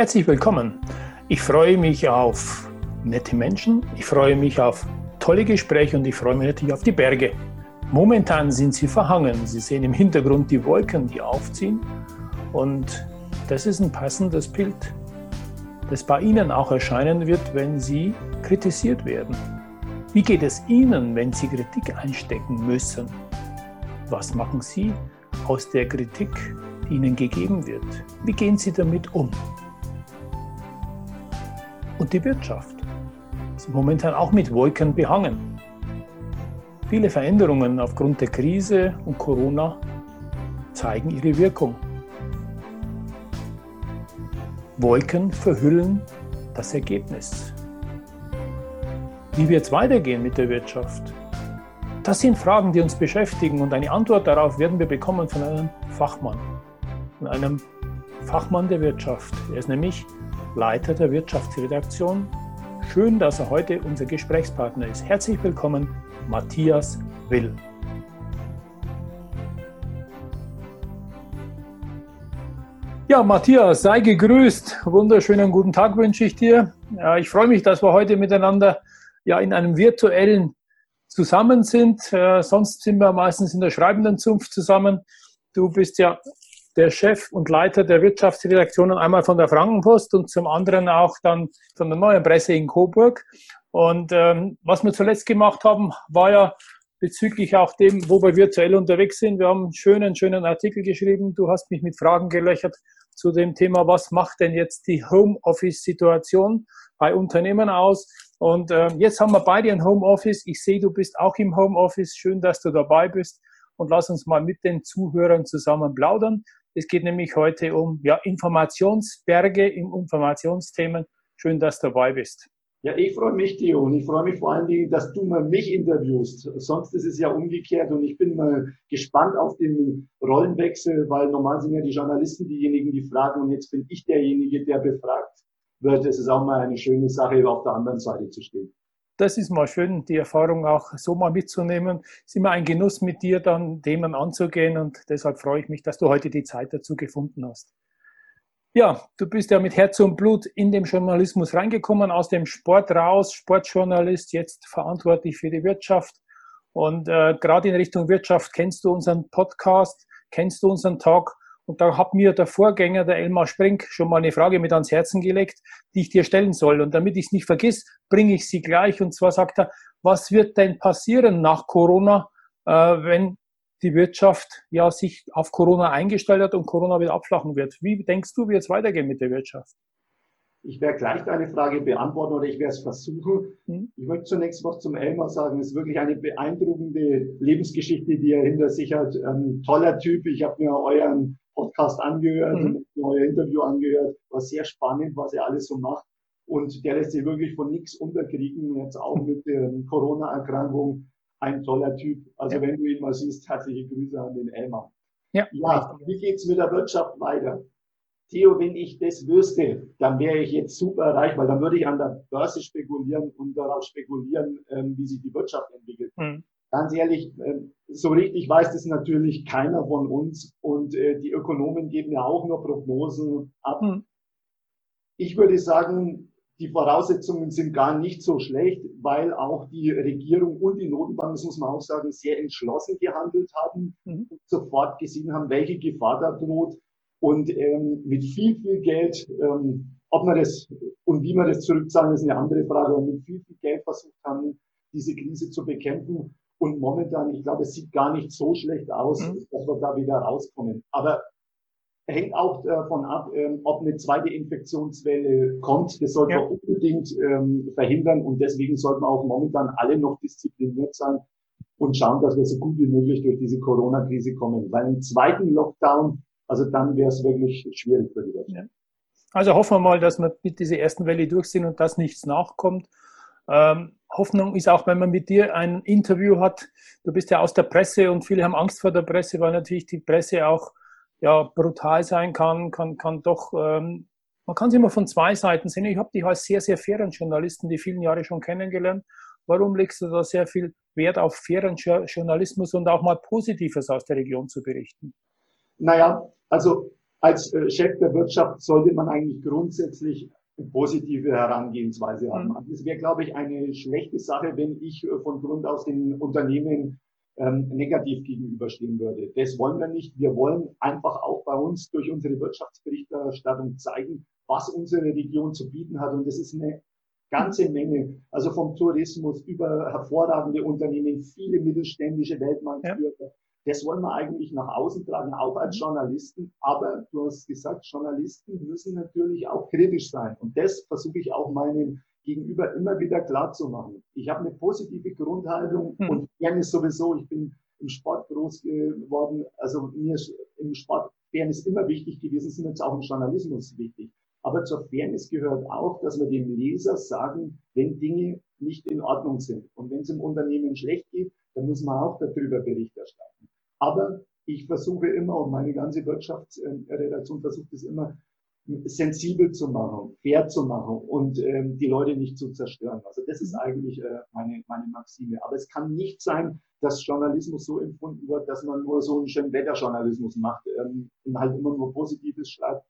Herzlich willkommen. Ich freue mich auf nette Menschen, ich freue mich auf tolle Gespräche und ich freue mich natürlich auf die Berge. Momentan sind sie verhangen. Sie sehen im Hintergrund die Wolken, die aufziehen. Und das ist ein passendes Bild, das bei Ihnen auch erscheinen wird, wenn Sie kritisiert werden. Wie geht es Ihnen, wenn Sie Kritik einstecken müssen? Was machen Sie aus der Kritik, die Ihnen gegeben wird? Wie gehen Sie damit um? Und die Wirtschaft ist momentan auch mit Wolken behangen. Viele Veränderungen aufgrund der Krise und Corona zeigen ihre Wirkung. Wolken verhüllen das Ergebnis. Wie wird es weitergehen mit der Wirtschaft? Das sind Fragen, die uns beschäftigen und eine Antwort darauf werden wir bekommen von einem Fachmann, von einem Fachmann der Wirtschaft. Er ist nämlich Leiter der Wirtschaftsredaktion. Schön, dass er heute unser Gesprächspartner ist. Herzlich willkommen, Matthias Will. Ja, Matthias, sei gegrüßt. Wunderschönen guten Tag wünsche ich dir. Ich freue mich, dass wir heute miteinander ja in einem virtuellen zusammen sind. Äh, sonst sind wir meistens in der schreibenden Zunft zusammen. Du bist ja der Chef und Leiter der Wirtschaftsredaktionen einmal von der Frankenpost und zum anderen auch dann von der Neuen Presse in Coburg. Und ähm, was wir zuletzt gemacht haben, war ja bezüglich auch dem, wo wir virtuell unterwegs sind. Wir haben einen schönen, schönen Artikel geschrieben. Du hast mich mit Fragen gelöchert zu dem Thema, was macht denn jetzt die Homeoffice-Situation bei Unternehmen aus? Und äh, jetzt haben wir beide ein Homeoffice. Ich sehe, du bist auch im Homeoffice. Schön, dass du dabei bist. Und lass uns mal mit den Zuhörern zusammen plaudern. Es geht nämlich heute um ja, Informationsberge im Informationsthemen. Schön, dass du dabei bist. Ja, ich freue mich, Theo, und ich freue mich vor allen Dingen, dass du mal mich interviewst. Sonst ist es ja umgekehrt und ich bin mal gespannt auf den Rollenwechsel, weil normal sind ja die Journalisten diejenigen, die fragen und jetzt bin ich derjenige, der befragt wird. Es ist auch mal eine schöne Sache, auf der anderen Seite zu stehen. Das ist mal schön, die Erfahrung auch so mal mitzunehmen. Es ist immer ein Genuss, mit dir dann Themen anzugehen und deshalb freue ich mich, dass du heute die Zeit dazu gefunden hast. Ja, du bist ja mit Herz und Blut in den Journalismus reingekommen, aus dem Sport raus, Sportjournalist, jetzt verantwortlich für die Wirtschaft. Und äh, gerade in Richtung Wirtschaft kennst du unseren Podcast, kennst du unseren Talk. Und da hat mir der Vorgänger, der Elmar Sprink, schon mal eine Frage mit ans Herzen gelegt, die ich dir stellen soll. Und damit ich es nicht vergiss, bringe ich sie gleich. Und zwar sagt er, was wird denn passieren nach Corona, äh, wenn die Wirtschaft ja sich auf Corona eingestellt hat und Corona wieder abflachen wird. Wie denkst du, wie es weitergehen mit der Wirtschaft? Ich werde gleich deine Frage beantworten oder ich werde es versuchen. Hm? Ich möchte zunächst was zum Elmar sagen. Es ist wirklich eine beeindruckende Lebensgeschichte, die er hinter sich hat. Ein toller Typ. Ich habe mir euren Podcast angehört hm. und euer Interview angehört. War sehr spannend, was er alles so macht. Und der lässt sich wirklich von nichts unterkriegen. Jetzt auch mit der Corona-Erkrankung ein toller Typ. Also ja. wenn du ihn mal siehst, herzliche Grüße an den Elmar. Ja, ja wie geht's mit der Wirtschaft weiter? Theo, wenn ich das wüsste, dann wäre ich jetzt super reich, weil dann würde ich an der Börse spekulieren und darauf spekulieren, ähm, wie sich die Wirtschaft entwickelt. Mhm. Ganz ehrlich, äh, so richtig weiß das natürlich keiner von uns und äh, die Ökonomen geben ja auch nur Prognosen ab. Mhm. Ich würde sagen, die Voraussetzungen sind gar nicht so schlecht, weil auch die Regierung und die Notenbank, das muss man auch sagen, sehr entschlossen gehandelt haben mhm. und sofort gesehen haben, welche Gefahr da droht und ähm, mit viel, viel Geld, ähm, ob man das und wie man das zurückzahlen, ist eine andere Frage, aber mit viel, viel Geld versucht haben, diese Krise zu bekämpfen. Und momentan, ich glaube, es sieht gar nicht so schlecht aus, mhm. dass wir da wieder rauskommen. Aber hängt auch davon ab, ähm, ob eine zweite Infektionswelle kommt. Das sollte ja. man unbedingt ähm, verhindern und deswegen sollten wir auch momentan alle noch diszipliniert sein und schauen, dass wir so gut wie möglich durch diese Corona-Krise kommen. Weil im zweiten Lockdown, also dann wäre es wirklich schwierig für die Wirtschaft. Ja. Also hoffen wir mal, dass wir mit dieser ersten Welle durch sind und dass nichts nachkommt. Ähm, Hoffnung ist auch, wenn man mit dir ein Interview hat. Du bist ja aus der Presse und viele haben Angst vor der Presse, weil natürlich die Presse auch ja, brutal sein kann, kann, kann doch, ähm, man kann es immer von zwei Seiten sehen. Ich habe dich als sehr, sehr fairen Journalisten die vielen Jahre schon kennengelernt. Warum legst du da sehr viel Wert auf fairen Journalismus und auch mal Positives aus der Region zu berichten? Naja, also als äh, Chef der Wirtschaft sollte man eigentlich grundsätzlich positive Herangehensweise haben. Mhm. Es wäre, glaube ich, eine schlechte Sache, wenn ich äh, von Grund aus den Unternehmen ähm, negativ gegenüberstehen würde. Das wollen wir nicht. Wir wollen einfach auch bei uns durch unsere Wirtschaftsberichterstattung zeigen, was unsere Region zu bieten hat. Und das ist eine ganze Menge. Also vom Tourismus über hervorragende Unternehmen, viele mittelständische Weltmarktführer, ja. Das wollen wir eigentlich nach außen tragen, auch als. Journalisten. Aber du hast gesagt, Journalisten müssen natürlich auch kritisch sein. Und das versuche ich auch meinem Gegenüber immer wieder klar zu machen. Ich habe eine positive Grundhaltung mhm. und Fairness sowieso. Ich bin im Sport groß geworden. Also mir ist im Sport Fairness immer wichtig gewesen, sind jetzt auch im Journalismus wichtig. Aber zur Fairness gehört auch, dass wir dem Leser sagen, wenn Dinge nicht in Ordnung sind. Und wenn es im Unternehmen schlecht geht, dann muss man auch darüber Bericht erstatten. Aber ich versuche immer und meine ganze Wirtschaftsredaktion versucht es immer, sensibel zu machen, fair zu machen und ähm, die Leute nicht zu zerstören. Also das ist eigentlich äh, meine, meine Maxime. Aber es kann nicht sein, dass Journalismus so empfunden wird, dass man nur so einen schönen Wetterjournalismus macht ähm, und halt immer nur Positives schreibt.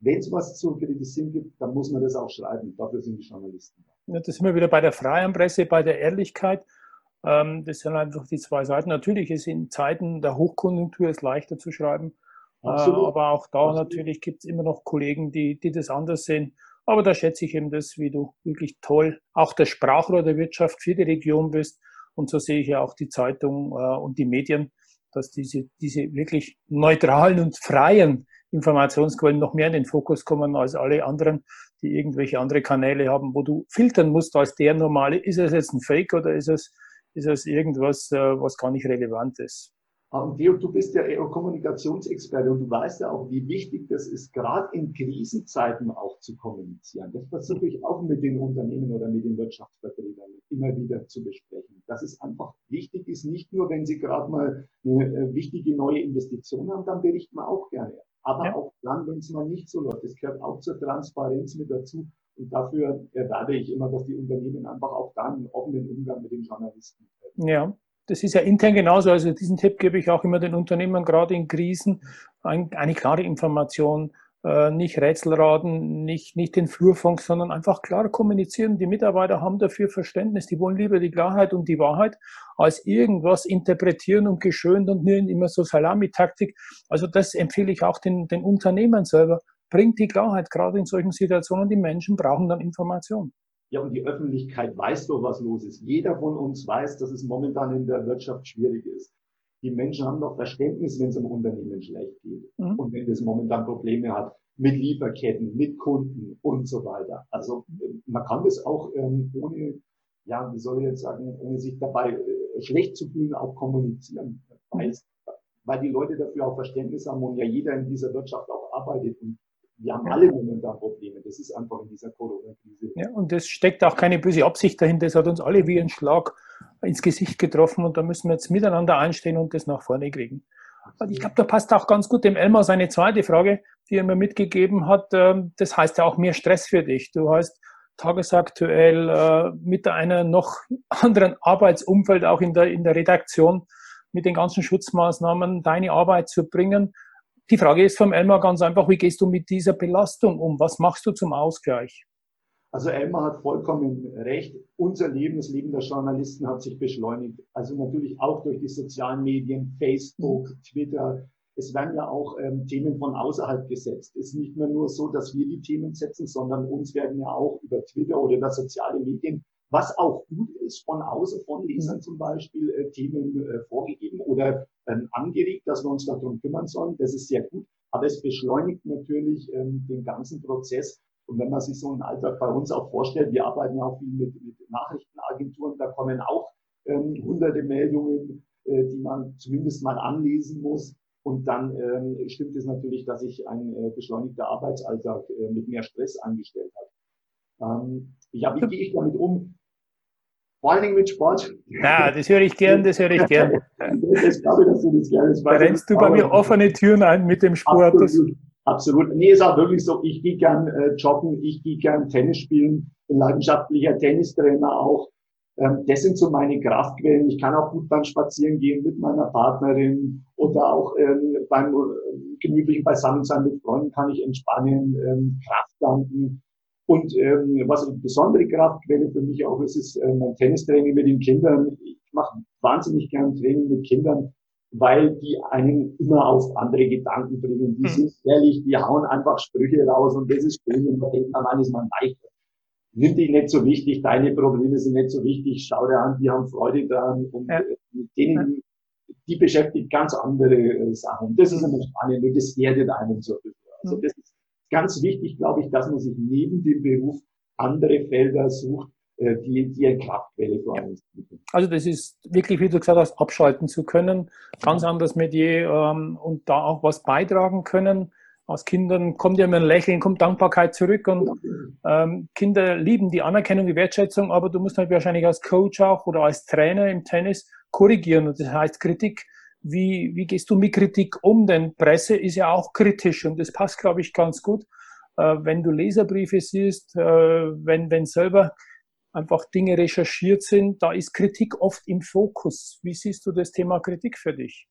Wenn es was zu kritisieren gibt, dann muss man das auch schreiben. Dafür sind die Journalisten. Ja, das sind wir wieder bei der freien Presse, bei der Ehrlichkeit. Ähm, das sind einfach die zwei Seiten. Natürlich ist in Zeiten der Hochkonjunktur es leichter zu schreiben. Äh, aber auch da Absolut. natürlich gibt es immer noch Kollegen, die, die das anders sehen. Aber da schätze ich eben das, wie du wirklich toll auch das Sprachrohr der Wirtschaft für die Region bist. Und so sehe ich ja auch die Zeitung äh, und die Medien, dass diese, diese wirklich neutralen und freien Informationsquellen noch mehr in den Fokus kommen als alle anderen, die irgendwelche andere Kanäle haben, wo du filtern musst als der normale, ist es jetzt ein Fake oder ist es ist es irgendwas, äh, was gar nicht relevant ist. Und Georg, du bist ja eher Kommunikationsexperte und du weißt ja auch, wie wichtig das ist, gerade in Krisenzeiten auch zu kommunizieren. Das versuche ich auch mit den Unternehmen oder mit den Wirtschaftsvertretern immer wieder zu besprechen. Dass es einfach wichtig ist, nicht nur, wenn sie gerade mal eine äh, wichtige neue Investition haben, dann berichten wir auch gerne. Aber ja. auch dann, wenn es mal nicht so läuft. Das gehört auch zur Transparenz mit dazu. Und dafür erwarte ich immer, dass die Unternehmen einfach auch dann einen offenen Umgang mit den Journalisten haben. Ja, das ist ja intern genauso. Also diesen Tipp gebe ich auch immer den Unternehmern, gerade in Krisen, eine klare Information, äh, nicht Rätselraten, nicht, nicht den Flurfunk, sondern einfach klar kommunizieren. Die Mitarbeiter haben dafür Verständnis. Die wollen lieber die Klarheit und die Wahrheit als irgendwas interpretieren und geschönt und nur immer so Salamitaktik. Also das empfehle ich auch den, den Unternehmern selber bringt die Klarheit, gerade in solchen Situationen. Die Menschen brauchen dann Information. Ja, und die Öffentlichkeit weiß doch, was los ist. Jeder von uns weiß, dass es momentan in der Wirtschaft schwierig ist. Die Menschen haben doch Verständnis, wenn es im Unternehmen schlecht geht mhm. und wenn es momentan Probleme hat mit Lieferketten, mit Kunden und so weiter. Also man kann das auch ähm, ohne, ja, wie soll ich jetzt sagen, ohne sich dabei äh, schlecht zu fühlen, auch kommunizieren, weil, weil die Leute dafür auch Verständnis haben und ja jeder in dieser Wirtschaft auch arbeitet und wir haben alle momentan Probleme. Das ist einfach in dieser Corona-Krise. Ja, und es steckt auch keine böse Absicht dahinter. Es hat uns alle wie ein Schlag ins Gesicht getroffen und da müssen wir jetzt miteinander einstehen und das nach vorne kriegen. Und ich glaube, da passt auch ganz gut dem Elmar seine zweite Frage, die er mir mitgegeben hat. Ähm, das heißt ja auch mehr Stress für dich. Du hast tagesaktuell äh, mit einer noch anderen Arbeitsumfeld auch in der, in der Redaktion mit den ganzen Schutzmaßnahmen deine Arbeit zu bringen. Die Frage ist vom Elmar ganz einfach, wie gehst du mit dieser Belastung um? Was machst du zum Ausgleich? Also Elmar hat vollkommen recht. Unser Leben, das Leben der Journalisten hat sich beschleunigt. Also natürlich auch durch die sozialen Medien, Facebook, Twitter. Es werden ja auch ähm, Themen von außerhalb gesetzt. Es ist nicht mehr nur so, dass wir die Themen setzen, sondern uns werden ja auch über Twitter oder über soziale Medien was auch gut ist, von außen, von Lesern zum Beispiel, äh, Themen äh, vorgegeben oder ähm, angeregt, dass wir uns darum kümmern sollen. Das ist sehr gut. Aber es beschleunigt natürlich ähm, den ganzen Prozess. Und wenn man sich so einen Alltag bei uns auch vorstellt, wir arbeiten ja auch viel mit, mit Nachrichtenagenturen, da kommen auch ähm, hunderte Meldungen, äh, die man zumindest mal anlesen muss. Und dann ähm, stimmt es natürlich, dass sich ein äh, beschleunigter Arbeitsalltag äh, mit mehr Stress angestellt hat. Ähm, ja, wie gehe ich damit um? Vor allen Dingen mit Sport. Ja, das höre ich gern, das höre ich gern. das glaube ich, dass du das gerne Da rennst du bei mir offene Türen ein mit dem Sport. Absolut. Absolut. Nee, ist auch wirklich so. Ich gehe gern äh, joggen, ich gehe gern Tennis spielen, bin leidenschaftlicher Tennistrainer auch. Ähm, das sind so meine Kraftquellen. Ich kann auch gut beim Spazieren gehen mit meiner Partnerin oder auch ähm, beim äh, gemütlichen Beisammensein mit Freunden kann ich entspannen, ähm, Kraft danken. Und ähm, was eine besondere Kraftquelle für mich auch ist, ist äh, mein Tennistraining mit den Kindern. Ich mache wahnsinnig gern Training mit Kindern, weil die einen immer auf andere Gedanken bringen. Die hm. sind ehrlich, die hauen einfach Sprüche raus und das ist schön und da denkt man, man ist man leichter. Nimm dich nicht so wichtig, deine Probleme sind nicht so wichtig, schau dir an, die haben Freude daran und ja. Äh, mit denen, die beschäftigt ganz andere äh, Sachen. Das ist immer spannend und das erdet einen so. Also hm. das ist ganz wichtig, glaube ich, dass man sich neben dem Beruf andere Felder sucht, äh, die, die eine Kraftquelle für einen sind. Also das ist wirklich, wie du gesagt hast, abschalten zu können, ganz anderes Metier ähm, und da auch was beitragen können. Aus Kindern kommt ja immer ein Lächeln, kommt Dankbarkeit zurück und ähm, Kinder lieben die Anerkennung, die Wertschätzung, aber du musst halt wahrscheinlich als Coach auch oder als Trainer im Tennis korrigieren und das heißt Kritik wie, wie gehst du mit Kritik um? Denn Presse ist ja auch kritisch und das passt, glaube ich, ganz gut. Äh, wenn du Leserbriefe siehst, äh, wenn, wenn selber einfach Dinge recherchiert sind, da ist Kritik oft im Fokus. Wie siehst du das Thema Kritik für dich?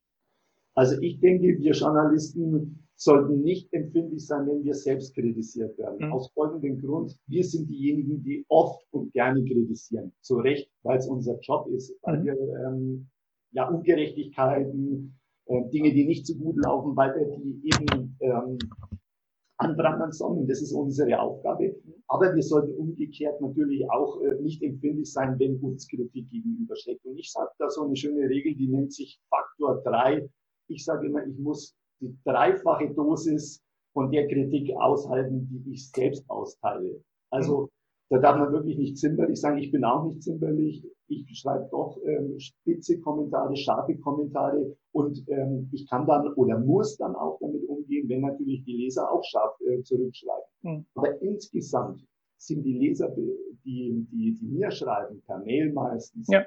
Also ich denke, wir Journalisten sollten nicht empfindlich sein, wenn wir selbst kritisiert werden. Mhm. Aus folgendem Grund, wir sind diejenigen, die oft und gerne kritisieren. Zu Recht, weil es unser Job ist, weil mhm. wir ähm, ja, Ungerechtigkeiten, äh, Dinge, die nicht so gut laufen, weil wir die eben ähm, anprangern sollen. Das ist unsere Aufgabe. Aber wir sollten umgekehrt natürlich auch äh, nicht empfindlich sein, wenn uns Kritik gegenübersteckt. Und ich sage da so eine schöne Regel, die nennt sich Faktor 3. Ich sage immer, ich muss die dreifache Dosis von der Kritik aushalten, die ich selbst austeile. Also da darf man wirklich nicht zimperlich sagen. Ich bin auch nicht zimperlich. Ich schreibe doch ähm, spitze Kommentare, scharfe Kommentare und ähm, ich kann dann oder muss dann auch damit umgehen, wenn natürlich die Leser auch scharf äh, zurückschreiben. Mhm. Aber insgesamt sind die Leser, die, die, die mir schreiben, per Mail meistens, ja.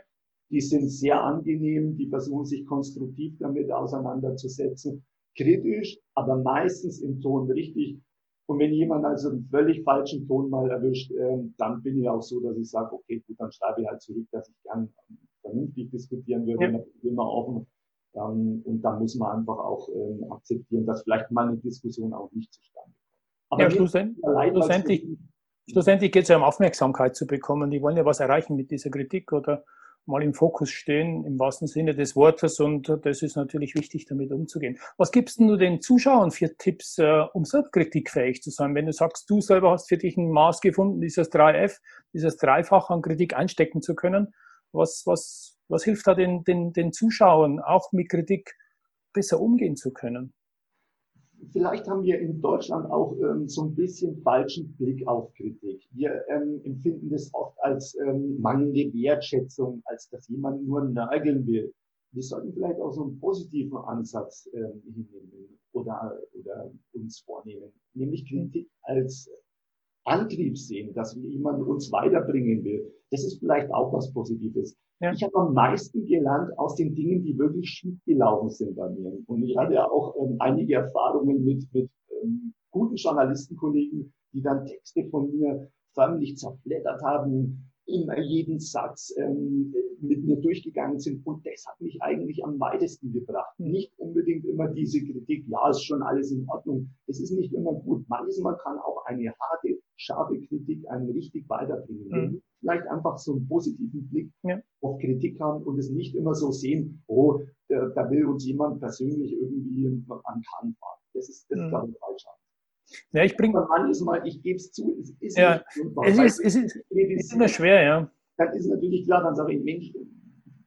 die sind sehr angenehm, die versuchen sich konstruktiv damit auseinanderzusetzen, kritisch, aber meistens im Ton richtig und wenn jemand also einen völlig falschen Ton mal erwischt, äh, dann bin ich auch so, dass ich sage, okay, gut, dann schreibe ich halt zurück, dass ich gern vernünftig diskutieren würde, ja. immer offen. Ähm, und dann muss man einfach auch ähm, akzeptieren, dass vielleicht mal eine Diskussion auch nicht zustande kommt. Aber ja, schlussendlich, schlussendlich, schlussendlich geht es ja um Aufmerksamkeit zu bekommen. Die wollen ja was erreichen mit dieser Kritik oder mal im Fokus stehen, im wahrsten Sinne des Wortes. Und das ist natürlich wichtig, damit umzugehen. Was gibst du den Zuschauern für Tipps, äh, um selbstkritikfähig zu sein? Wenn du sagst, du selber hast für dich ein Maß gefunden, dieses 3F, dieses Dreifach an Kritik einstecken zu können, was, was, was hilft da den, den, den Zuschauern, auch mit Kritik besser umgehen zu können? Vielleicht haben wir in Deutschland auch ähm, so ein bisschen falschen Blick auf Kritik. Wir ähm, empfinden das oft als ähm, mangelnde Wertschätzung, als dass jemand nur nörgeln will. Wir sollten vielleicht auch so einen positiven Ansatz ähm, hinnehmen oder, oder uns vornehmen, nämlich Kritik als Antrieb sehen, dass jemand uns weiterbringen will. Das ist vielleicht auch was Positives. Ja. Ich habe am meisten gelernt aus den Dingen, die wirklich schief gelaufen sind bei mir. Und ich hatte ja auch ähm, einige Erfahrungen mit, mit ähm, guten Journalistenkollegen, die dann Texte von mir förmlich zerfleddert haben, immer jeden Satz ähm, mit mir durchgegangen sind. Und das hat mich eigentlich am weitesten gebracht. Hm. Nicht unbedingt immer diese Kritik, ja, ist schon alles in Ordnung. Es ist nicht immer gut. Manchmal kann auch eine harte, scharfe Kritik einen richtig weiterbringen. Mhm. Vielleicht einfach so einen positiven Blick ja. auf Kritik haben und es nicht immer so sehen, oh, da, da will uns jemand persönlich irgendwie an Kahn fahren. Das ist, das mhm. glaube ich, falsch. Ja, ich bringe. Manchmal, ich gebe es zu, es ist ja, es ist, es ist, es ist immer schwer, ja. Dann ist natürlich klar, dann sage ich, Mensch,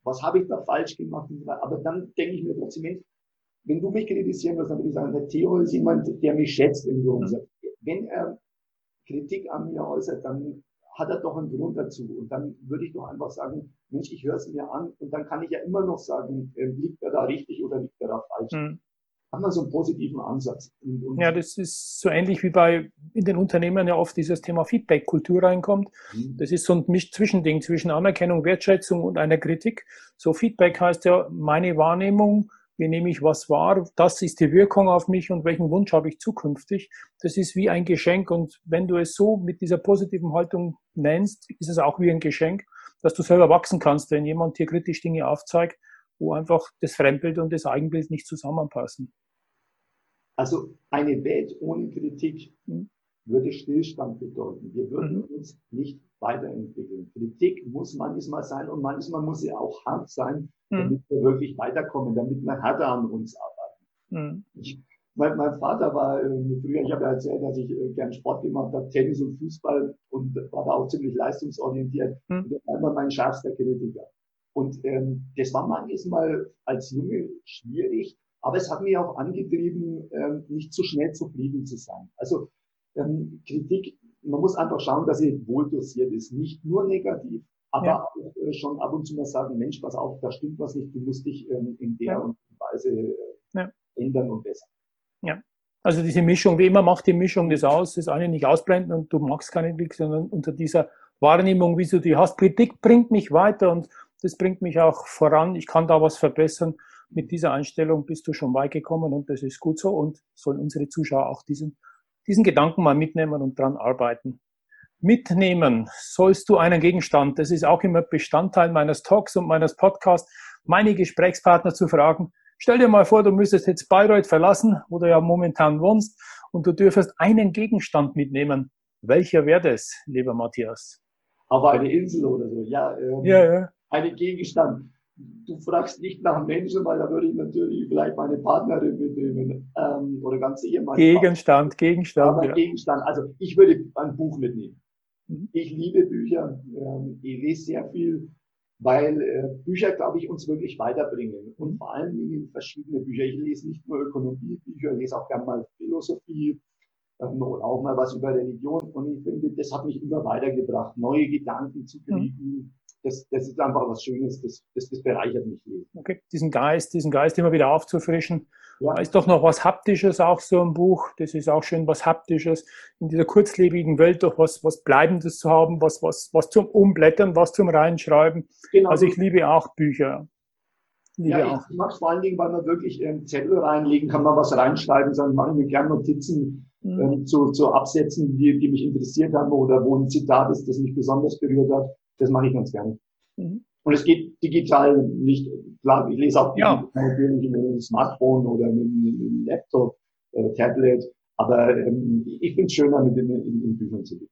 was habe ich da falsch gemacht? Aber dann denke ich mir trotzdem, Mensch, wenn du mich kritisieren willst, dann würde ich sagen, der Theo ist jemand, der mich schätzt im Grunde. Mhm. Wenn er Kritik an mir äußert, dann hat er doch einen Grund dazu. Und dann würde ich doch einfach sagen, Mensch, ich höre es mir an und dann kann ich ja immer noch sagen, äh, liegt er da richtig oder liegt er da falsch. Mhm. Hat man so einen positiven Ansatz. Und, und ja, das ist so ähnlich wie bei in den Unternehmen ja oft dieses Thema Feedback-Kultur reinkommt. Mhm. Das ist so ein Zwischending zwischen Anerkennung, Wertschätzung und einer Kritik. So Feedback heißt ja meine Wahrnehmung, wie nehme ich was wahr, das ist die Wirkung auf mich und welchen Wunsch habe ich zukünftig. Das ist wie ein Geschenk und wenn du es so mit dieser positiven Haltung nennst, ist es auch wie ein Geschenk, dass du selber wachsen kannst, wenn jemand dir kritisch Dinge aufzeigt, wo einfach das Fremdbild und das Eigenbild nicht zusammenpassen. Also eine Welt ohne Kritik hm? würde Stillstand bedeuten. Wir würden mhm. uns nicht weiterentwickeln. Kritik muss manchmal sein und manchmal muss sie auch hart sein, mhm. damit wir wirklich weiterkommen, damit wir härter an uns arbeiten. Mhm. Ich, mein, mein, Vater war äh, früher, ich habe ja erzählt, dass ich äh, gern Sport gemacht habe, Tennis und Fußball und war da auch ziemlich leistungsorientiert. Mhm. Und er war immer mein schärfster Kritiker. Und ähm, das war manchmal als Junge schwierig, aber es hat mich auch angetrieben, ähm, nicht zu schnell zufrieden zu sein. Also ähm, Kritik, man muss einfach schauen, dass sie wohl dosiert ist. Nicht nur negativ, aber ja. auch äh, schon ab und zu mal sagen, Mensch, pass auf, da stimmt was nicht, du musst dich ähm, in der ja. Weise äh, ja. ändern und besser. Ja. Also diese Mischung, wie immer macht die Mischung das aus, das eine nicht ausblenden und du magst keine Kritik, sondern unter dieser Wahrnehmung, wie du die hast. Kritik bringt mich weiter und das bringt mich auch voran. Ich kann da was verbessern. Mit dieser Einstellung bist du schon weit gekommen und das ist gut so und sollen unsere Zuschauer auch diesen, diesen Gedanken mal mitnehmen und dran arbeiten. Mitnehmen sollst du einen Gegenstand. Das ist auch immer Bestandteil meines Talks und meines Podcasts, meine Gesprächspartner zu fragen. Stell dir mal vor, du müsstest jetzt Bayreuth verlassen, wo du ja momentan wohnst, und du dürfest einen Gegenstand mitnehmen. Welcher wäre das, lieber Matthias? Auf eine Insel oder so, ja. Ähm, ja, ja einen Gegenstand. Du fragst nicht nach Menschen, weil da würde ich natürlich vielleicht meine Partnerin mitnehmen ähm, oder ganz Ehemann. Gegenstand, Gegenstand. Aber ja. Gegenstand. Also ich würde ein Buch mitnehmen. Mhm. Ich liebe Bücher. Ähm, ich lese sehr viel, weil äh, Bücher, glaube ich, uns wirklich weiterbringen. Und vor allen Dingen verschiedene Bücher. Ich lese nicht nur Ökonomiebücher, ich lese auch gerne mal Philosophie ähm, oder auch mal was über Religion. Und ich finde, das hat mich immer weitergebracht, neue Gedanken zu mhm. kriegen. Mhm das, das ist einfach was Schönes, das, das, das bereichert mich. Okay, diesen Geist, diesen Geist immer wieder aufzufrischen. Ja. Da ist doch noch was Haptisches auch so im Buch. Das ist auch schön was Haptisches. In dieser kurzlebigen Welt doch was, was Bleibendes zu haben, was, was, was zum Umblättern, was zum Reinschreiben. Genau. Also ich liebe auch Bücher. Liebe ja, auch. ich mag es vor allen Dingen, weil man wirklich ähm, Zettel reinlegen kann, man was reinschreiben, sondern mache ich mir gerne Notizen mhm. ähm, zu, zu Absätzen, die, die mich interessiert haben oder wo ein Zitat ist, das mich besonders berührt hat. Das mache ich ganz gerne. Mhm. Und es geht digital nicht, klar, ich lese auch ja. natürlich mit einem Smartphone oder mit einem Laptop, äh, Tablet, aber ähm, ich finde es schöner, mit den, in, in Büchern zu lesen.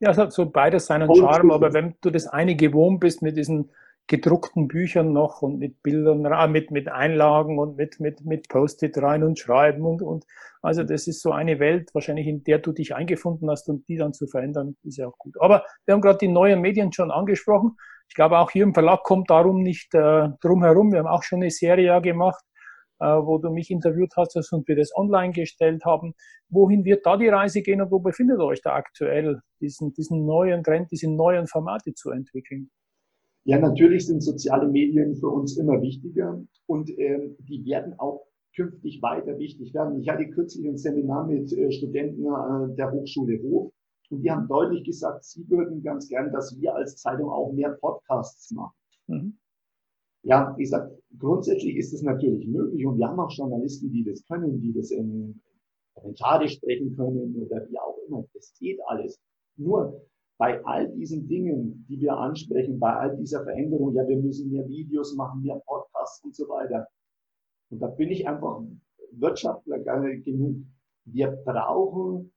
Ja, es hat so beides seinen Charme, aber wenn du das eine gewohnt bist mit diesen gedruckten Büchern noch und mit Bildern, mit, mit Einlagen und mit, mit, mit Post-it rein und schreiben und, und, also das ist so eine Welt wahrscheinlich, in der du dich eingefunden hast und die dann zu verändern, ist ja auch gut. Aber wir haben gerade die neuen Medien schon angesprochen. Ich glaube, auch hier im Verlag kommt darum nicht äh, drum herum. Wir haben auch schon eine Serie gemacht, äh, wo du mich interviewt hast und wir das online gestellt haben. Wohin wird da die Reise gehen und wo befindet euch da aktuell, diesen, diesen neuen Trend, diese neuen Formate zu entwickeln? Ja, natürlich sind soziale Medien für uns immer wichtiger und ähm, die werden auch künftig weiter wichtig werden. Ich hatte kürzlich ein Seminar mit äh, Studenten äh, der Hochschule Hof und die haben deutlich gesagt, sie würden ganz gern, dass wir als Zeitung auch mehr Podcasts machen. Mhm. Ja, ich sag, grundsätzlich ist es natürlich möglich und wir haben auch Journalisten, die das können, die das in Kommentare sprechen können oder wie auch immer. Das geht alles. Nur bei all diesen Dingen, die wir ansprechen, bei all dieser Veränderung, ja, wir müssen mehr Videos machen, mehr Podcasts und so weiter. Und da bin ich einfach Wirtschaftler genug. Wir brauchen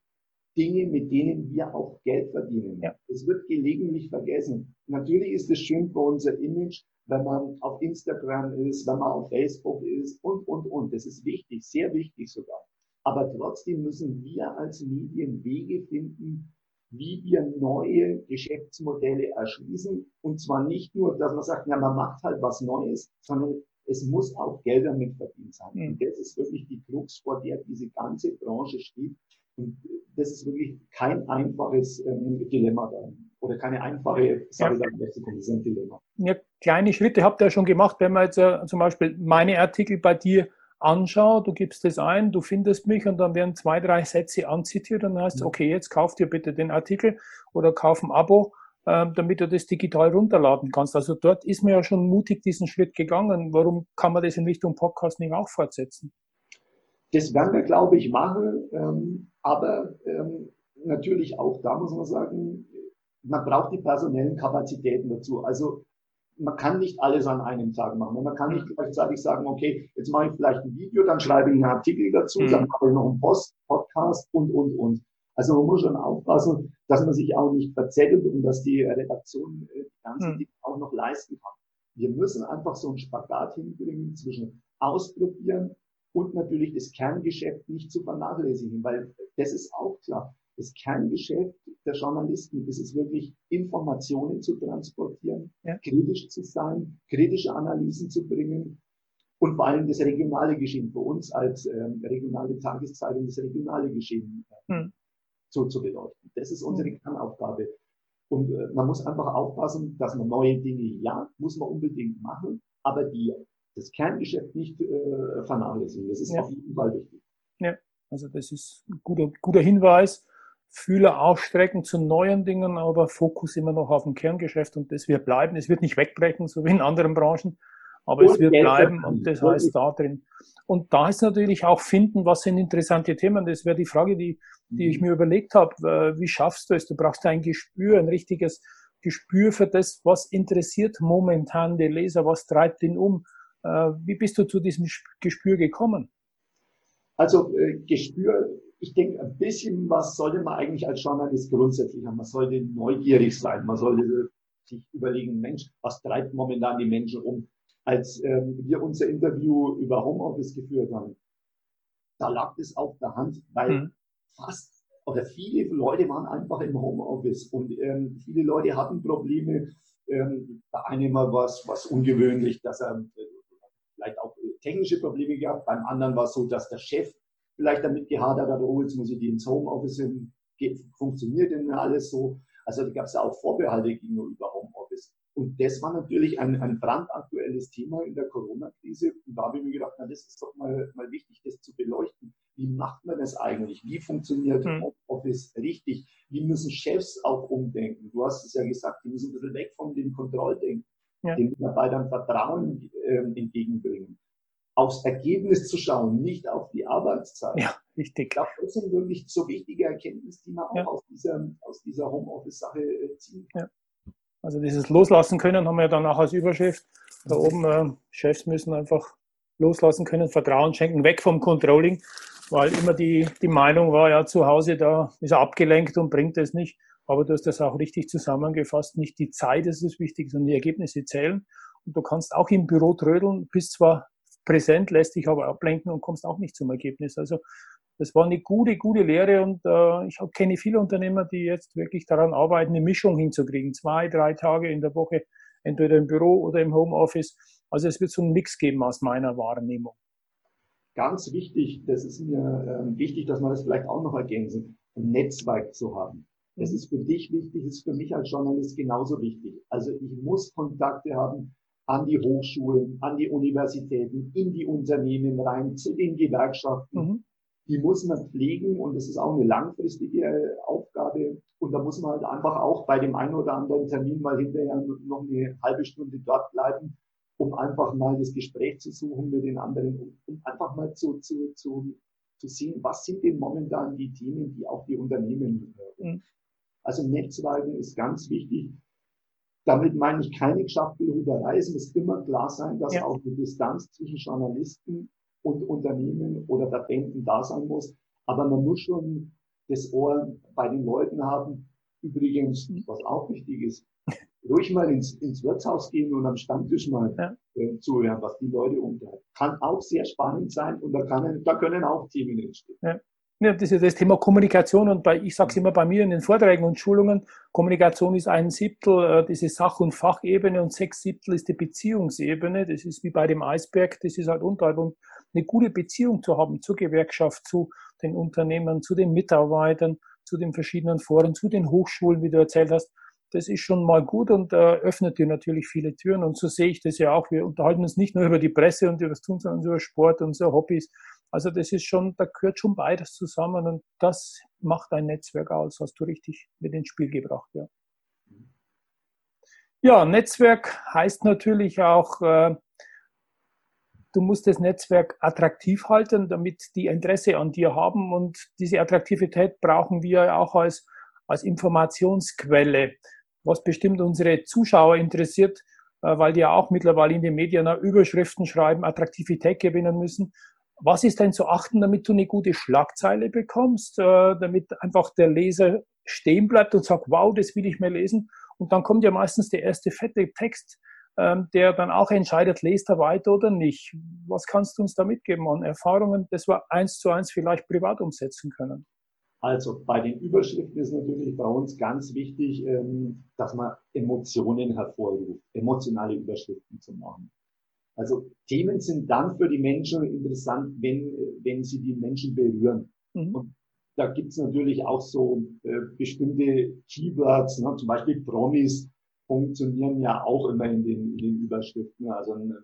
Dinge, mit denen wir auch Geld verdienen. Ja. Das wird gelegentlich vergessen. Natürlich ist es schön für unser Image, wenn man auf Instagram ist, wenn man auf Facebook ist und, und, und. Das ist wichtig, sehr wichtig sogar. Aber trotzdem müssen wir als Medien Wege finden, wie wir neue Geschäftsmodelle erschließen. Und zwar nicht nur, dass man sagt, ja, man macht halt was Neues, sondern es muss auch Geld damit verdient sein. Mhm. Und das ist wirklich die Krux, vor der diese ganze Branche steht. Und das ist wirklich kein einfaches ähm, Dilemma da. Oder keine einfache Sache, ja. Das ist ein Dilemma. Ja, kleine Schritte habt ihr ja schon gemacht, wenn man jetzt äh, zum Beispiel meine Artikel bei dir anschaue, du gibst es ein, du findest mich und dann werden zwei, drei Sätze anzitiert und dann heißt, okay, jetzt kauf dir bitte den Artikel oder kauf ein Abo, äh, damit du das digital runterladen kannst. Also dort ist man ja schon mutig diesen Schritt gegangen. Warum kann man das in Richtung Podcasting auch fortsetzen? Das werden wir, glaube ich, machen. Ähm, aber ähm, natürlich auch da muss man sagen, man braucht die personellen Kapazitäten dazu. Also man kann nicht alles an einem Tag machen. Man kann nicht mhm. gleichzeitig sagen, okay, jetzt mache ich vielleicht ein Video, dann schreibe ich einen Artikel dazu, mhm. dann mache ich noch einen Post, Podcast und, und, und. Also man muss schon aufpassen, dass man sich auch nicht verzettelt und dass die Redaktion äh, die ganzen mhm. Dinge auch noch leisten kann. Wir müssen einfach so einen Spagat hinkriegen zwischen ausprobieren und natürlich das Kerngeschäft nicht zu vernachlässigen, weil das ist auch klar das Kerngeschäft der Journalisten ist es wirklich, Informationen zu transportieren, ja. kritisch zu sein, kritische Analysen zu bringen und vor allem das regionale Geschehen für uns als ähm, regionale Tageszeitung, das regionale Geschehen äh, hm. so zu beleuchten. Das ist unsere hm. Kernaufgabe. Und äh, man muss einfach aufpassen, dass man neue Dinge, ja, muss man unbedingt machen, aber die, das Kerngeschäft nicht äh, vernachlässigen. Das ist ja. auf jeden Fall wichtig. Ja, also das ist ein guter, guter Hinweis. Fühler ausstrecken zu neuen Dingen, aber Fokus immer noch auf dem Kerngeschäft und das wird bleiben. Es wird nicht wegbrechen, so wie in anderen Branchen, aber und es wird bleiben und das heißt da drin. Und da ist natürlich auch finden, was sind interessante Themen. Das wäre die Frage, die, die ich mhm. mir überlegt habe. Wie schaffst du es? Du brauchst ein Gespür, ein richtiges Gespür für das, was interessiert momentan den Leser, was treibt ihn um. Äh, wie bist du zu diesem Gespür gekommen? Also äh, Gespür ich denke, ein bisschen was sollte man eigentlich als Journalist grundsätzlich haben. Man sollte neugierig sein. Man sollte sich überlegen, Mensch, was treibt momentan die Menschen um? Als ähm, wir unser Interview über Homeoffice geführt haben, da lag es auf der Hand, weil mhm. fast oder viele Leute waren einfach im Homeoffice und ähm, viele Leute hatten Probleme. Ähm, der eine mal was, was ungewöhnlich, dass er äh, vielleicht auch technische Probleme gehabt. Beim anderen war es so, dass der Chef vielleicht damit gehadert hat, oh, jetzt muss ich die ins Homeoffice hin, geht, funktioniert denn alles so? Also da gab es ja auch Vorbehalte gegenüber Homeoffice. Und das war natürlich ein, ein brandaktuelles Thema in der Corona-Krise. Und da habe ich mir gedacht, na, das ist doch mal, mal wichtig, das zu beleuchten. Wie macht man das eigentlich? Wie funktioniert mhm. Homeoffice richtig? Wie müssen Chefs auch umdenken? Du hast es ja gesagt, die müssen ein bisschen weg von dem Kontrolldenken, ja. den Mitarbeitern Vertrauen äh, entgegenbringen aufs Ergebnis zu schauen, nicht auf die Arbeitszeit. Ja, richtig. Ich glaube, das sind wirklich so wichtige Erkenntnisse, die man auch ja. aus dieser, aus dieser Homeoffice-Sache äh, ziehen kann. Ja. Also dieses Loslassen können haben wir ja dann auch als Überschrift. Da mhm. oben, äh, Chefs müssen einfach loslassen können, Vertrauen schenken, weg vom Controlling, weil immer die, die Meinung war, ja, zu Hause, da ist er abgelenkt und bringt es nicht. Aber du hast das auch richtig zusammengefasst. Nicht die Zeit ist das Wichtige, sondern die Ergebnisse zählen. Und du kannst auch im Büro trödeln, bist zwar präsent, lässt dich aber ablenken und kommst auch nicht zum Ergebnis. Also das war eine gute, gute Lehre und äh, ich kenne viele Unternehmer, die jetzt wirklich daran arbeiten, eine Mischung hinzukriegen. Zwei, drei Tage in der Woche, entweder im Büro oder im Homeoffice. Also es wird so einen Mix geben aus meiner Wahrnehmung. Ganz wichtig, das ist mir äh, wichtig, dass man das vielleicht auch noch ergänzen, ein Netzwerk zu haben. Das ist für dich wichtig, ist für mich als Journalist genauso wichtig. Also ich muss Kontakte haben an die Hochschulen, an die Universitäten, in die Unternehmen rein, zu den Gewerkschaften. Mhm. Die muss man pflegen und das ist auch eine langfristige äh, Aufgabe. Und da muss man halt einfach auch bei dem einen oder anderen Termin mal hinterher noch eine halbe Stunde dort bleiben, um einfach mal das Gespräch zu suchen mit den anderen, um einfach mal zu, zu, zu, zu sehen, was sind denn momentan die Themen, die auch die Unternehmen. Mhm. Also Netzwerken ist ganz wichtig. Damit meine ich keine Geschäftsbehuberei. Es muss immer klar sein, dass ja. auch die Distanz zwischen Journalisten und Unternehmen oder Verbänden da sein muss. Aber man muss schon das Ohr bei den Leuten haben. Übrigens, mhm. was auch wichtig ist, ruhig mal ins, ins Wirtshaus gehen und am Stammtisch mal ja. äh, zuhören, was die Leute umtreibt. Kann auch sehr spannend sein und da, kann, da können auch Themen entstehen. Ja. Ja, das ist das Thema Kommunikation und bei, ich sage es immer bei mir in den Vorträgen und Schulungen, Kommunikation ist ein Siebtel äh, diese Sach- und Fachebene und sechs Siebtel ist die Beziehungsebene. Das ist wie bei dem Eisberg, das ist halt unterhalb und eine gute Beziehung zu haben zur Gewerkschaft, zu den Unternehmen, zu den Mitarbeitern, zu den verschiedenen Foren, zu den Hochschulen, wie du erzählt hast. das ist schon mal gut und äh, öffnet dir natürlich viele Türen. Und so sehe ich das ja auch. Wir unterhalten uns nicht nur über die Presse und über das Tun, sondern über Sport und so Hobbys. Also das ist schon, da gehört schon beides zusammen und das macht ein Netzwerk aus, hast du richtig mit ins Spiel gebracht, ja. Ja, Netzwerk heißt natürlich auch, äh, du musst das Netzwerk attraktiv halten, damit die Interesse an dir haben und diese Attraktivität brauchen wir auch als, als Informationsquelle was bestimmt unsere Zuschauer interessiert, äh, weil die ja auch mittlerweile in den Medien Überschriften schreiben, Attraktivität gewinnen müssen. Was ist denn zu achten, damit du eine gute Schlagzeile bekommst, äh, damit einfach der Leser stehen bleibt und sagt, wow, das will ich mehr lesen. Und dann kommt ja meistens der erste fette Text, ähm, der dann auch entscheidet, lest er weiter oder nicht. Was kannst du uns da mitgeben an Erfahrungen, das wir eins zu eins vielleicht privat umsetzen können? Also bei den Überschriften ist natürlich bei uns ganz wichtig, ähm, dass man Emotionen hervorruft, emotionale Überschriften zu machen. Also Themen sind dann für die Menschen interessant, wenn, wenn sie die Menschen berühren. Mhm. Und da gibt's natürlich auch so äh, bestimmte Keywords, ne? zum Beispiel Promis funktionieren ja auch immer in den, in den Überschriften. Also ein,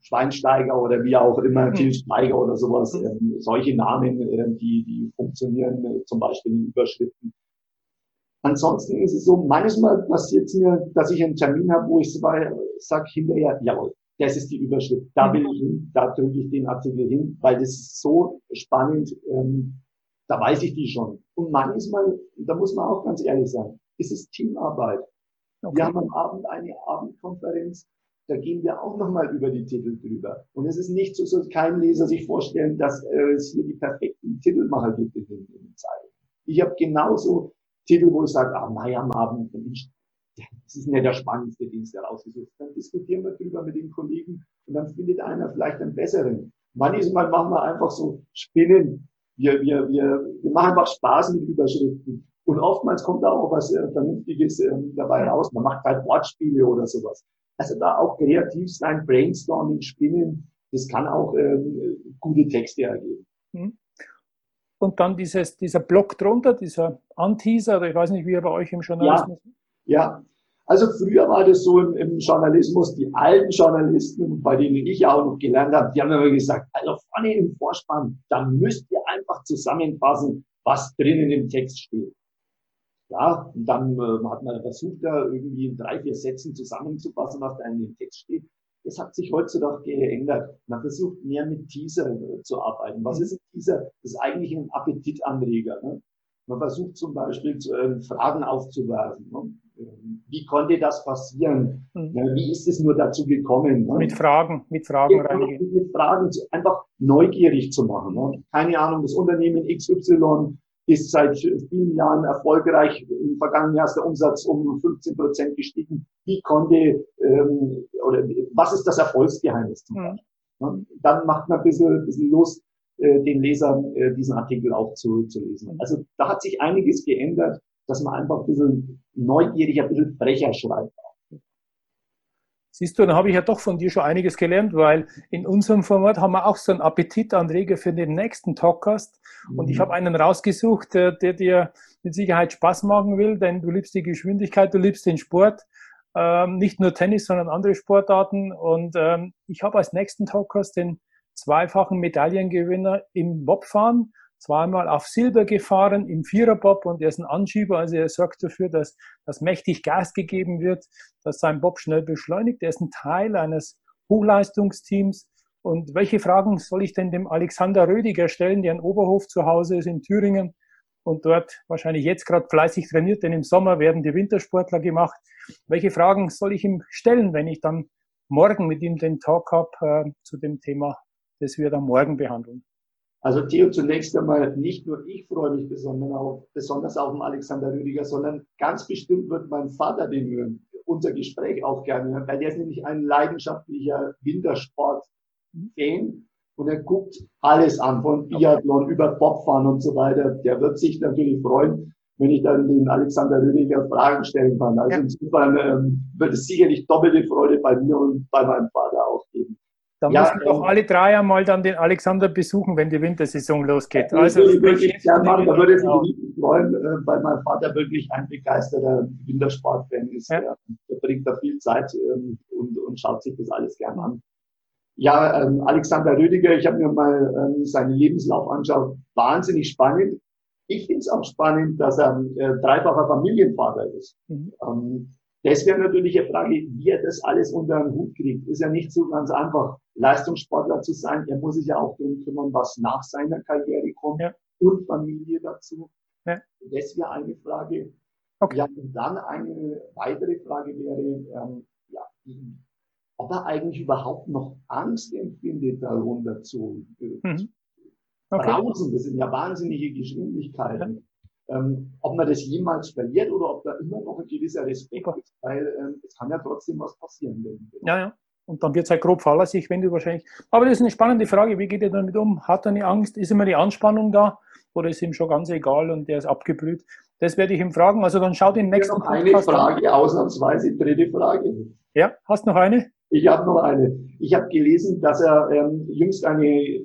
Schweinsteiger oder wie auch immer, Til Steiger oder sowas, ähm, solche Namen, äh, die, die funktionieren äh, zum Beispiel in Überschriften. Ansonsten ist es so, manchmal passiert es mir, dass ich einen Termin habe, wo ich sage hinterher, jawohl, das ist die Überschrift, da will ich hin, da drücke ich den Artikel hin, weil das ist so spannend, ähm, da weiß ich die schon. Und manchmal, da muss man auch ganz ehrlich sein, ist es Teamarbeit. Okay. Wir haben am Abend eine Abendkonferenz, da gehen wir auch nochmal über die Titel drüber. Und es ist nicht so, soll kein Leser sich vorstellen, dass äh, es hier die perfekten Titelmacher gibt in den, in den Zeilen. Ich habe genauso Titel, wo ich sage, ah, Mai am Abend, das ist nicht der spannendste Dienst herausgesucht. Dann diskutieren wir drüber mit den Kollegen und dann findet einer vielleicht einen besseren. Manchmal machen wir einfach so Spinnen. Wir, wir, wir, wir machen einfach Spaß mit Überschriften. Und oftmals kommt da auch was äh, Vernünftiges äh, dabei raus. Man macht halt Wortspiele oder sowas. Also da auch kreativ sein, Brainstorming, Spinnen, das kann auch ähm, gute Texte ergeben. Hm. Und dann dieses, dieser Block drunter, dieser Anteaser, ich weiß nicht, wie er bei euch im Journalismus Ja, ja. also früher war das so im, im, Journalismus, die alten Journalisten, bei denen ich auch noch gelernt habe, die haben immer gesagt, also vorne im Vorspann, da müsst ihr einfach zusammenfassen, was drinnen im Text steht. Ja, und dann äh, hat man versucht, da irgendwie in drei, vier Sätzen zusammenzufassen, was da in dem Text steht. Das hat sich heutzutage geändert. Man versucht mehr mit Teaser äh, zu arbeiten. Was mhm. ist ein Teaser? Das ist eigentlich ein Appetitanreger. Ne? Man versucht zum Beispiel äh, Fragen aufzuwerfen. Ne? Ähm, wie konnte das passieren? Mhm. Wie ist es nur dazu gekommen? Ne? Mit Fragen, mit Fragen ja, reingehen. Mit Fragen, einfach neugierig zu machen. Ne? Keine Ahnung, das Unternehmen XY ist seit vielen Jahren erfolgreich. Im vergangenen Jahr ist der Umsatz um 15 Prozent gestiegen. Wie konnte ähm, oder was ist das Erfolgsgeheimnis? Mhm. Dann macht man ein bisschen, ein bisschen Lust, äh, den Lesern äh, diesen Artikel auch zu, zu lesen. Also da hat sich einiges geändert, dass man einfach ein bisschen neugieriger, ein bisschen frecher schreibt. Siehst du, dann habe ich ja doch von dir schon einiges gelernt, weil in unserem Format haben wir auch so einen Appetitanreger für den nächsten Talkcast. Mhm. Und ich mhm. habe einen rausgesucht, der, der, dir mit Sicherheit Spaß machen will, denn du liebst die Geschwindigkeit, du liebst den Sport. Ähm, nicht nur Tennis, sondern andere Sportarten. Und ähm, ich habe als nächsten Talkcast den zweifachen Medaillengewinner im Bobfahren zweimal auf Silber gefahren im Viererbob und er ist ein Anschieber, also er sorgt dafür, dass, dass mächtig Gas gegeben wird, dass sein Bob schnell beschleunigt. Er ist ein Teil eines Hochleistungsteams. Und welche Fragen soll ich denn dem Alexander Rödiger stellen, der in Oberhof zu Hause ist in Thüringen und dort wahrscheinlich jetzt gerade fleißig trainiert, denn im Sommer werden die Wintersportler gemacht. Welche Fragen soll ich ihm stellen, wenn ich dann morgen mit ihm den Talk habe äh, zu dem Thema, das wir dann morgen behandeln? Also Theo, zunächst einmal nicht nur ich freue mich besonders auf, besonders auf den Alexander Rüdiger, sondern ganz bestimmt wird mein Vater den hören, unser Gespräch auch gerne hören, weil der ist nämlich ein leidenschaftlicher Wintersport-Fan und er guckt alles an, von Biathlon über Bobfahren und so weiter. Der wird sich natürlich freuen, wenn ich dann den Alexander Rüdiger Fragen stellen kann. Also ja. insofern ähm, wird es sicherlich doppelte Freude bei mir und bei meinem Vater auch geben. Da ja, müssen doch ähm, alle drei einmal dann den Alexander besuchen, wenn die Wintersaison losgeht. Also, würde ich gerne machen. Da würde, sich, freuen, äh, weil mein Vater wirklich ein begeisterter Wintersportfan ist. Ja. Er bringt da viel Zeit ähm, und, und schaut sich das alles gern an. Ja, ähm, Alexander Rüdiger, ich habe mir mal ähm, seinen Lebenslauf angeschaut. Wahnsinnig spannend. Ich finde es auch spannend, dass er äh, dreifacher Familienvater ist. Mhm. Ähm, das wäre natürlich eine Frage, wie er das alles unter den Hut kriegt. Ist ja nicht so ganz einfach, Leistungssportler zu sein. Er muss sich ja auch darum kümmern, was nach seiner Karriere kommt ja. und Familie dazu. Ja. Das wäre eine Frage. Okay. Ja, und dann eine weitere Frage wäre, ähm, ja, ob er eigentlich überhaupt noch Angst empfindet, darunter zu äh, mhm. okay. brausen. Das sind ja wahnsinnige Geschwindigkeiten. Ähm, ob man das jemals verliert oder ob da immer noch ein gewisser Respekt okay. ist, weil ähm, es kann ja trotzdem was passieren. Ja, ja. Und dann wird es halt grob fahrlässig, wenn du wahrscheinlich. Aber das ist eine spannende Frage. Wie geht er damit um? Hat er eine Angst? Ist immer die Anspannung da? Oder ist ihm schon ganz egal und der ist abgeblüht? Das werde ich ihm fragen. Also dann schau den nächsten Podcast Eine Frage, ausnahmsweise dritte Frage. Ja, hast noch eine? Ich habe noch eine. Ich habe gelesen, dass er ähm, jüngst eine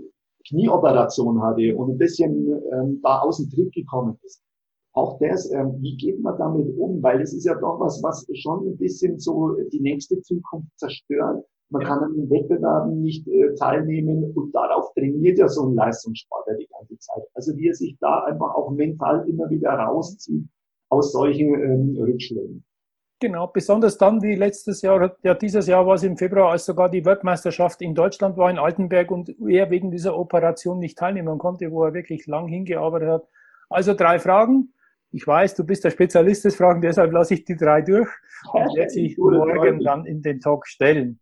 Knieoperation hatte und ein bisschen ähm, da aus dem Tritt gekommen ist. Auch das, ähm, wie geht man damit um? Weil das ist ja doch was, was schon ein bisschen so die nächste Zukunft zerstört. Man ja. kann an den Wettbewerben nicht äh, teilnehmen und darauf trainiert ja so ein Leistungssportler die ganze Zeit. Also wie er sich da einfach auch mental immer wieder rauszieht aus solchen ähm, Rückschlägen. Genau, besonders dann wie letztes Jahr, ja dieses Jahr war es im Februar, als sogar die Weltmeisterschaft in Deutschland war, in Altenberg und er wegen dieser Operation nicht teilnehmen konnte, wo er wirklich lang hingearbeitet hat. Also drei Fragen. Ich weiß, du bist der Spezialist des Fragen, deshalb lasse ich die drei durch und werde sich morgen dann in den Talk stellen.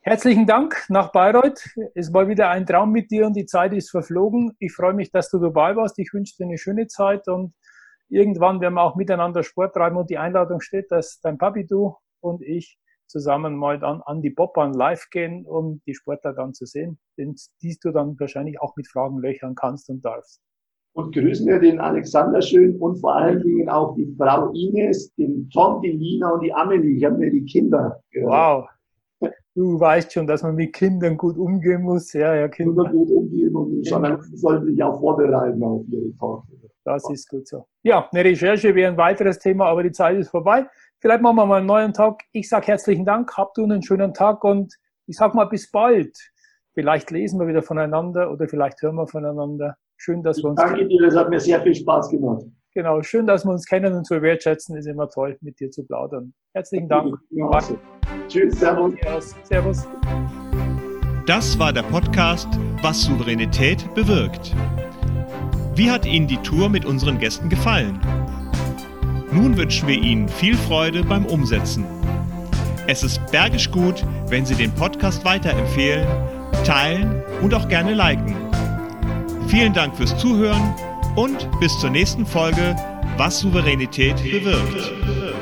Herzlichen Dank nach Bayreuth. Es war wieder ein Traum mit dir und die Zeit ist verflogen. Ich freue mich, dass du dabei warst. Ich wünsche dir eine schöne Zeit und irgendwann werden wir auch miteinander Sport treiben und die Einladung steht, dass dein Papi, du und ich zusammen mal dann an die Bobbahn live gehen, um die Sportler dann zu sehen, den die du dann wahrscheinlich auch mit Fragen löchern kannst und darfst. Und grüßen wir den Alexander schön und vor allen Dingen auch die Frau Ines, den Tom, die Lina und die Amelie. Ich habe mir die Kinder gehört. Wow. Du weißt schon, dass man mit Kindern gut umgehen muss. Ja, ja, Kinder. gut umgehen und sondern sollte sich auch vorbereiten auf ihre Tochter. Das ist gut so. Ja, eine Recherche wäre ein weiteres Thema, aber die Zeit ist vorbei. Vielleicht machen wir mal einen neuen Tag. Ich sage herzlichen Dank, habt du einen schönen Tag und ich sage mal bis bald. Vielleicht lesen wir wieder voneinander oder vielleicht hören wir voneinander. Schön, dass ich wir uns. Danke dir, das hat mir sehr viel Spaß gemacht. Genau, schön, dass wir uns kennen und so wertschätzen. Ist immer toll, mit dir zu plaudern. Herzlichen Dank. Ja, Tschüss, Servus. Servus. Das war der Podcast, was Souveränität bewirkt. Wie hat Ihnen die Tour mit unseren Gästen gefallen? Nun wünschen wir Ihnen viel Freude beim Umsetzen. Es ist bergisch gut, wenn Sie den Podcast weiterempfehlen, teilen und auch gerne liken. Vielen Dank fürs Zuhören und bis zur nächsten Folge, was Souveränität bewirkt.